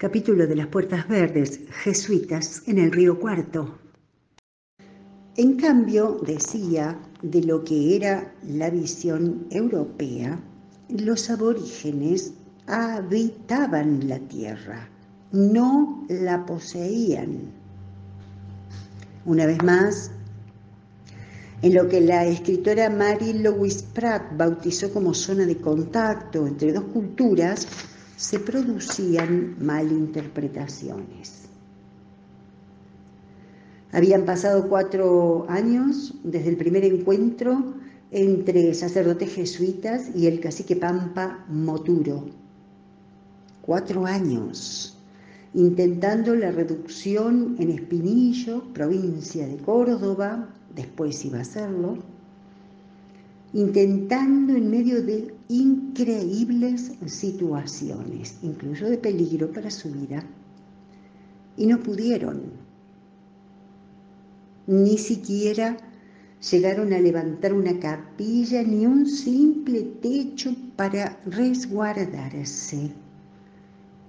Capítulo de las Puertas Verdes, jesuitas en el río Cuarto. En cambio, decía, de lo que era la visión europea, los aborígenes habitaban la tierra, no la poseían. Una vez más, en lo que la escritora Mary Louise Pratt bautizó como zona de contacto entre dos culturas, se producían malinterpretaciones. Habían pasado cuatro años desde el primer encuentro entre sacerdotes jesuitas y el cacique Pampa Moturo. Cuatro años intentando la reducción en Espinillo, provincia de Córdoba, después iba a hacerlo, intentando en medio de increíbles situaciones, incluso de peligro para su vida, y no pudieron. Ni siquiera llegaron a levantar una capilla ni un simple techo para resguardarse.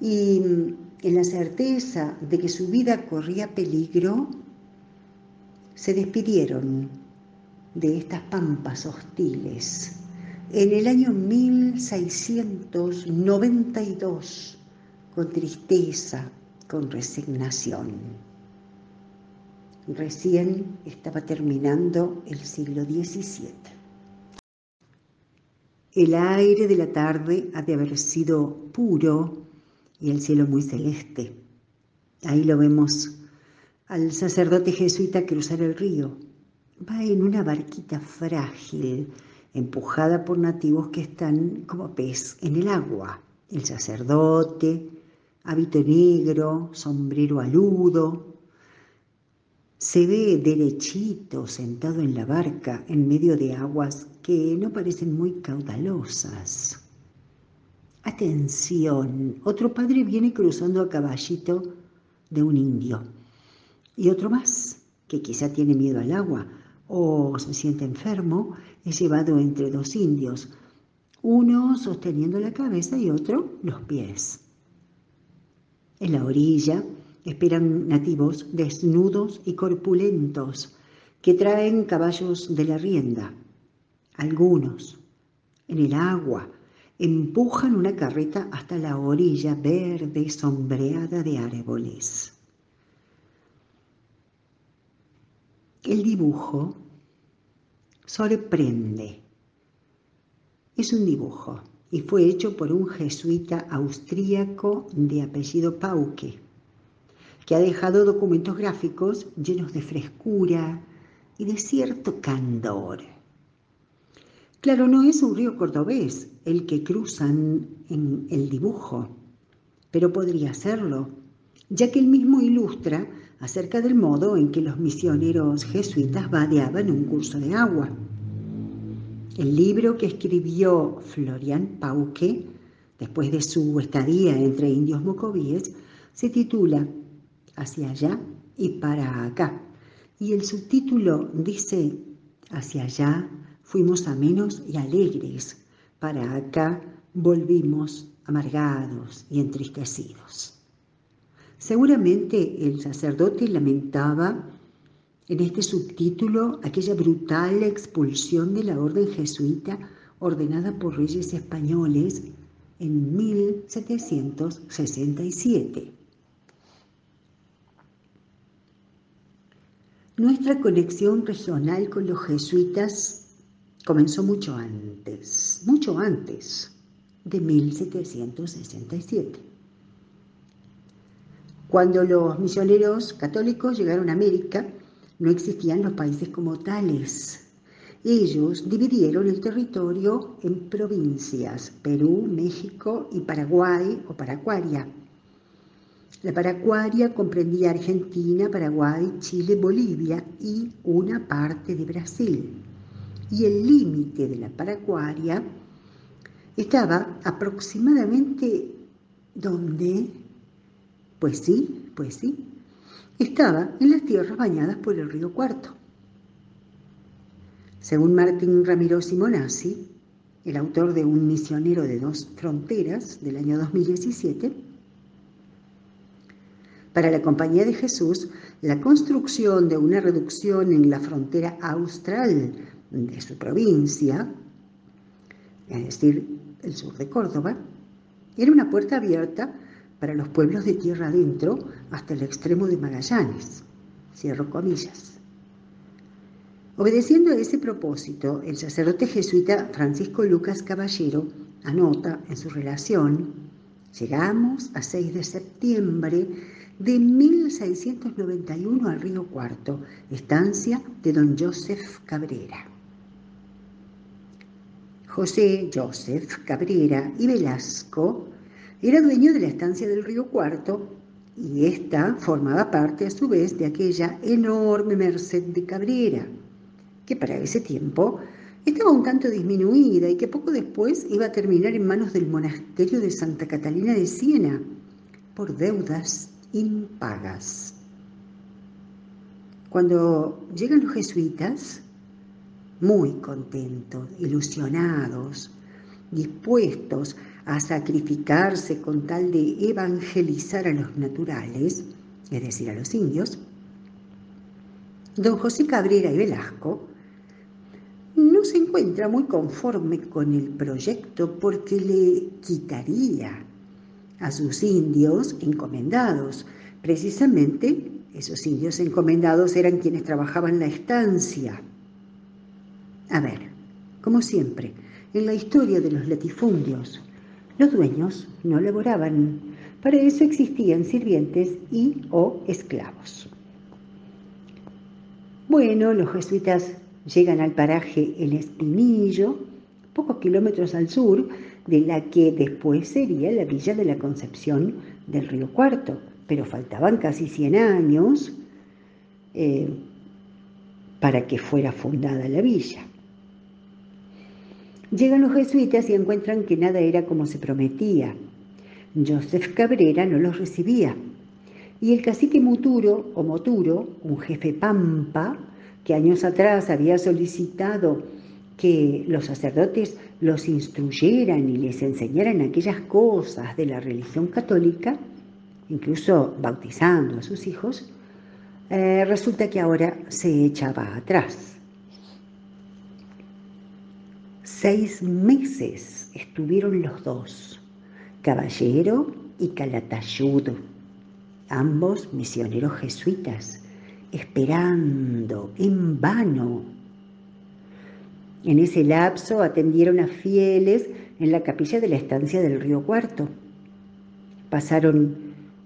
Y en la certeza de que su vida corría peligro, se despidieron de estas pampas hostiles en el año 1692 con tristeza, con resignación. Recién estaba terminando el siglo XVII. El aire de la tarde ha de haber sido puro y el cielo muy celeste. Ahí lo vemos al sacerdote jesuita cruzar el río va en una barquita frágil, empujada por nativos que están como pez en el agua. El sacerdote, hábito negro, sombrero aludo, se ve derechito sentado en la barca en medio de aguas que no parecen muy caudalosas. Atención, otro padre viene cruzando a caballito de un indio y otro más que quizá tiene miedo al agua o se siente enfermo, es llevado entre dos indios, uno sosteniendo la cabeza y otro los pies. En la orilla esperan nativos desnudos y corpulentos que traen caballos de la rienda. Algunos, en el agua, empujan una carreta hasta la orilla verde sombreada de árboles. El dibujo sorprende. Es un dibujo y fue hecho por un jesuita austríaco de apellido Pauque, que ha dejado documentos gráficos llenos de frescura y de cierto candor. Claro, no es un río cordobés el que cruzan en el dibujo, pero podría serlo, ya que él mismo ilustra acerca del modo en que los misioneros jesuitas vadeaban un curso de agua. El libro que escribió Florian Pauque, después de su estadía entre indios mocovíes, se titula Hacia allá y para acá. Y el subtítulo dice, Hacia allá fuimos amenos y alegres, para acá volvimos amargados y entristecidos. Seguramente el sacerdote lamentaba en este subtítulo aquella brutal expulsión de la orden jesuita ordenada por reyes españoles en 1767. Nuestra conexión regional con los jesuitas comenzó mucho antes, mucho antes de 1767. Cuando los misioneros católicos llegaron a América, no existían los países como tales. Ellos dividieron el territorio en provincias, Perú, México y Paraguay o Paraguaria. La Paraguaria comprendía Argentina, Paraguay, Chile, Bolivia y una parte de Brasil. Y el límite de la Paraguaria estaba aproximadamente donde pues sí, pues sí. Estaba en las tierras bañadas por el río Cuarto. Según Martín Ramiro Simonazzi, el autor de Un misionero de dos fronteras del año 2017, Para la Compañía de Jesús, la construcción de una reducción en la frontera austral de su provincia, es decir, el sur de Córdoba, era una puerta abierta para los pueblos de tierra adentro hasta el extremo de Magallanes. Cierro comillas. Obedeciendo a ese propósito, el sacerdote jesuita Francisco Lucas Caballero anota en su relación, llegamos a 6 de septiembre de 1691 al Río Cuarto, estancia de don Joseph Cabrera. José Joseph Cabrera y Velasco era dueño de la estancia del Río Cuarto y ésta formaba parte a su vez de aquella enorme merced de Cabrera, que para ese tiempo estaba un tanto disminuida y que poco después iba a terminar en manos del monasterio de Santa Catalina de Siena por deudas impagas. Cuando llegan los jesuitas, muy contentos, ilusionados, dispuestos a sacrificarse con tal de evangelizar a los naturales, es decir, a los indios, don José Cabrera y Velasco no se encuentra muy conforme con el proyecto porque le quitaría a sus indios encomendados. Precisamente esos indios encomendados eran quienes trabajaban la estancia a ver, como siempre, en la historia de los latifundios, los dueños no laboraban, para eso existían sirvientes y o esclavos. Bueno, los jesuitas llegan al paraje El Espinillo, pocos kilómetros al sur de la que después sería la villa de la Concepción del Río Cuarto, pero faltaban casi 100 años eh, para que fuera fundada la villa. Llegan los jesuitas y encuentran que nada era como se prometía. Joseph Cabrera no los recibía. Y el cacique Muturo, o Moturo, un jefe pampa, que años atrás había solicitado que los sacerdotes los instruyeran y les enseñaran aquellas cosas de la religión católica, incluso bautizando a sus hijos, eh, resulta que ahora se echaba atrás. Seis meses estuvieron los dos, Caballero y Calatayud, ambos misioneros jesuitas, esperando en vano. En ese lapso atendieron a fieles en la capilla de la estancia del Río Cuarto. Pasaron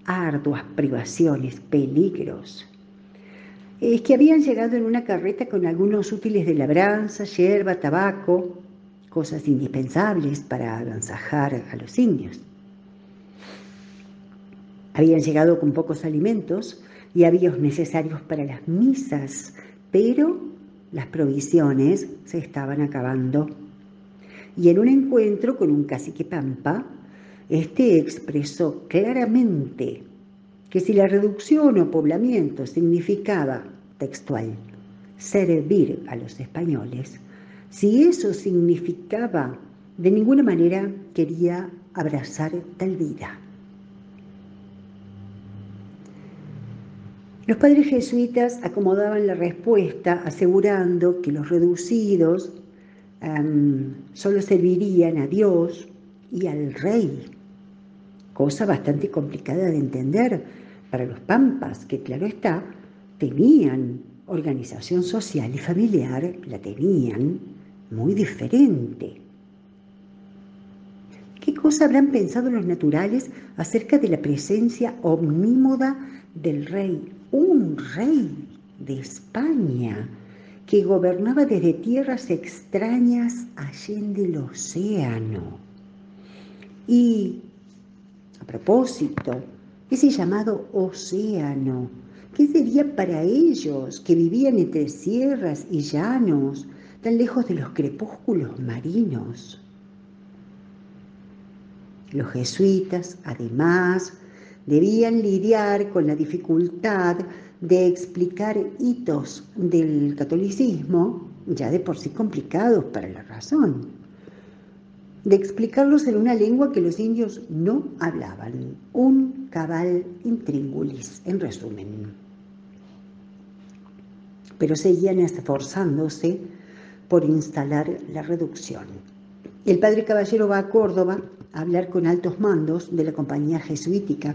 arduas privaciones, peligros. Es que habían llegado en una carreta con algunos útiles de labranza, hierba, tabaco, cosas indispensables para agasajar a los indios. Habían llegado con pocos alimentos y avíos necesarios para las misas, pero las provisiones se estaban acabando. Y en un encuentro con un cacique pampa, este expresó claramente que si la reducción o poblamiento significaba, textual, servir a los españoles, si eso significaba, de ninguna manera quería abrazar tal vida. Los padres jesuitas acomodaban la respuesta asegurando que los reducidos solo servirían a Dios y al rey, cosa bastante complicada de entender para los pampas, que claro está, tenían organización social y familiar, la tenían, muy diferente. ¿Qué cosa habrán pensado los naturales acerca de la presencia omnímoda del rey, un rey de España que gobernaba desde tierras extrañas allende el océano? Y, a propósito, ese llamado océano, ¿qué sería para ellos que vivían entre sierras y llanos, tan lejos de los crepúsculos marinos. Los jesuitas, además, debían lidiar con la dificultad de explicar hitos del catolicismo, ya de por sí complicados para la razón, de explicarlos en una lengua que los indios no hablaban, un cabal intríngulis, en resumen. Pero seguían esforzándose por instalar la reducción. El padre Caballero va a Córdoba a hablar con altos mandos de la compañía jesuítica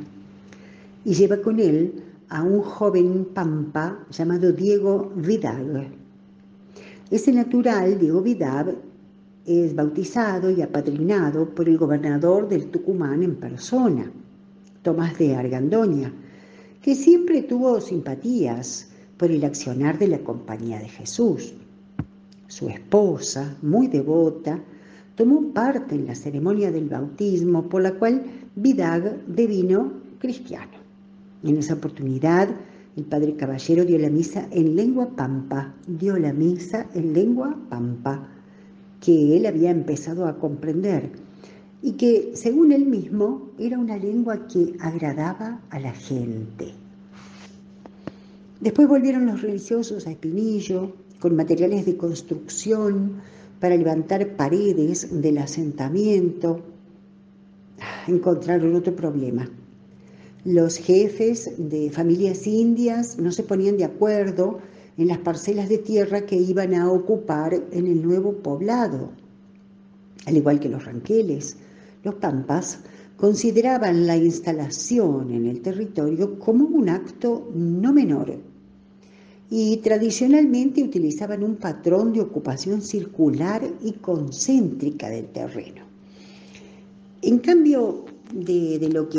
y lleva con él a un joven pampa llamado Diego Vidal. Ese natural, Diego Vidal, es bautizado y apadrinado por el gobernador del Tucumán en persona, Tomás de Argandoña, que siempre tuvo simpatías por el accionar de la Compañía de Jesús. Su esposa, muy devota, tomó parte en la ceremonia del bautismo por la cual Vidag devino cristiano. En esa oportunidad, el padre Caballero dio la misa en lengua pampa, dio la misa en lengua pampa, que él había empezado a comprender y que, según él mismo, era una lengua que agradaba a la gente. Después volvieron los religiosos a Espinillo con materiales de construcción para levantar paredes del asentamiento. Encontraron otro problema. Los jefes de familias indias no se ponían de acuerdo en las parcelas de tierra que iban a ocupar en el nuevo poblado. Al igual que los ranqueles, los pampas consideraban la instalación en el territorio como un acto no menor y tradicionalmente utilizaban un patrón de ocupación circular y concéntrica del terreno. En cambio de, lo que